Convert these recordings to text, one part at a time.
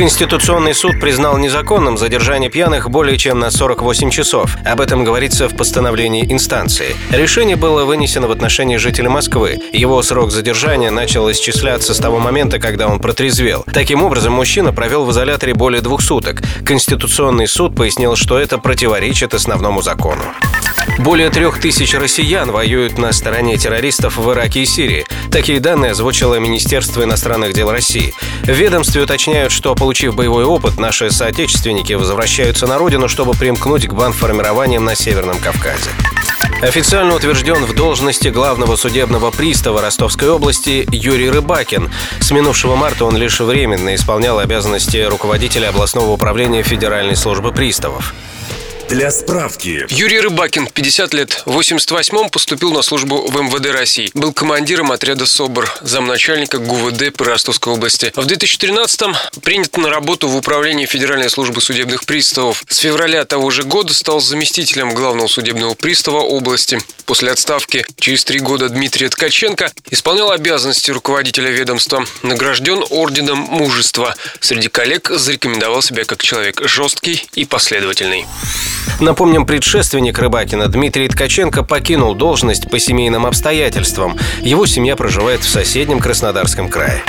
Конституционный суд признал незаконным задержание пьяных более чем на 48 часов. Об этом говорится в постановлении инстанции. Решение было вынесено в отношении жителя Москвы. Его срок задержания начал исчисляться с того момента, когда он протрезвел. Таким образом, мужчина провел в изоляторе более двух суток. Конституционный суд пояснил, что это противоречит основному закону. Более трех тысяч россиян воюют на стороне террористов в Ираке и Сирии. Такие данные озвучило Министерство иностранных дел России. В ведомстве уточняют, что, получив боевой опыт, наши соотечественники возвращаются на родину, чтобы примкнуть к бандформированиям на Северном Кавказе. Официально утвержден в должности главного судебного пристава Ростовской области Юрий Рыбакин. С минувшего марта он лишь временно исполнял обязанности руководителя областного управления Федеральной службы приставов. Для справки. Юрий Рыбакин, 50 лет. В 88-м поступил на службу в МВД России. Был командиром отряда СОБР, замначальника ГУВД по Ростовской области. В 2013-м принят на работу в Управление Федеральной службы судебных приставов. С февраля того же года стал заместителем главного судебного пристава области. После отставки через три года Дмитрий Ткаченко исполнял обязанности руководителя ведомства. Награжден орденом мужества. Среди коллег зарекомендовал себя как человек жесткий и последовательный. Напомним, предшественник Рыбакина Дмитрий Ткаченко покинул должность по семейным обстоятельствам. Его семья проживает в соседнем Краснодарском крае.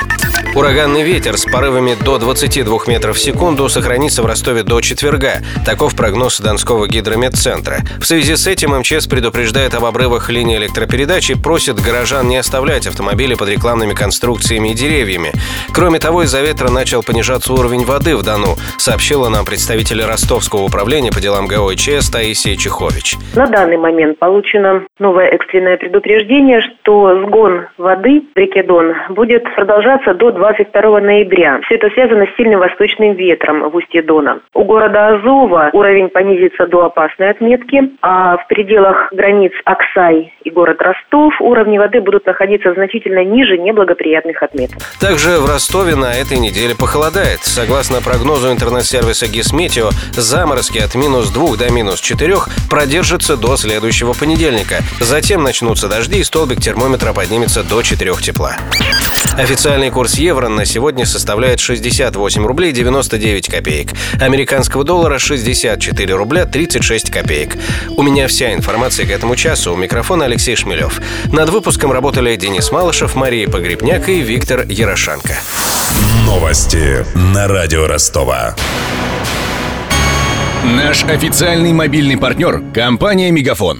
Ураганный ветер с порывами до 22 метров в секунду сохранится в Ростове до четверга. Таков прогноз Донского гидрометцентра. В связи с этим МЧС предупреждает об обрывах линии электропередач и просит горожан не оставлять автомобили под рекламными конструкциями и деревьями. Кроме того, из-за ветра начал понижаться уровень воды в Дону, сообщила нам представитель Ростовского управления по делам ГОЧС Таисия Чехович. На данный момент получено новое экстренное предупреждение, что сгон воды в реке Дон будет продолжаться до 22 ноября. Все это связано с сильным восточным ветром в устье Дона. У города Азова уровень понизится до опасной отметки, а в пределах границ Аксай и город Ростов уровни воды будут находиться значительно ниже неблагоприятных отметок. Также в Ростове на этой неделе похолодает. Согласно прогнозу интернет-сервиса Гисметео, заморозки от минус 2 до минус 4 продержатся до следующего понедельника. Затем начнутся дожди и столбик термометра поднимется до 4 тепла. Официальный курс евро на сегодня составляет 68 рублей 99 копеек. Американского доллара 64 рубля 36 копеек. У меня вся информация к этому часу. У микрофона Алексей Шмелев. Над выпуском работали Денис Малышев, Мария Погребняк и Виктор Ярошенко. Новости на радио Ростова. Наш официальный мобильный партнер – компания «Мегафон».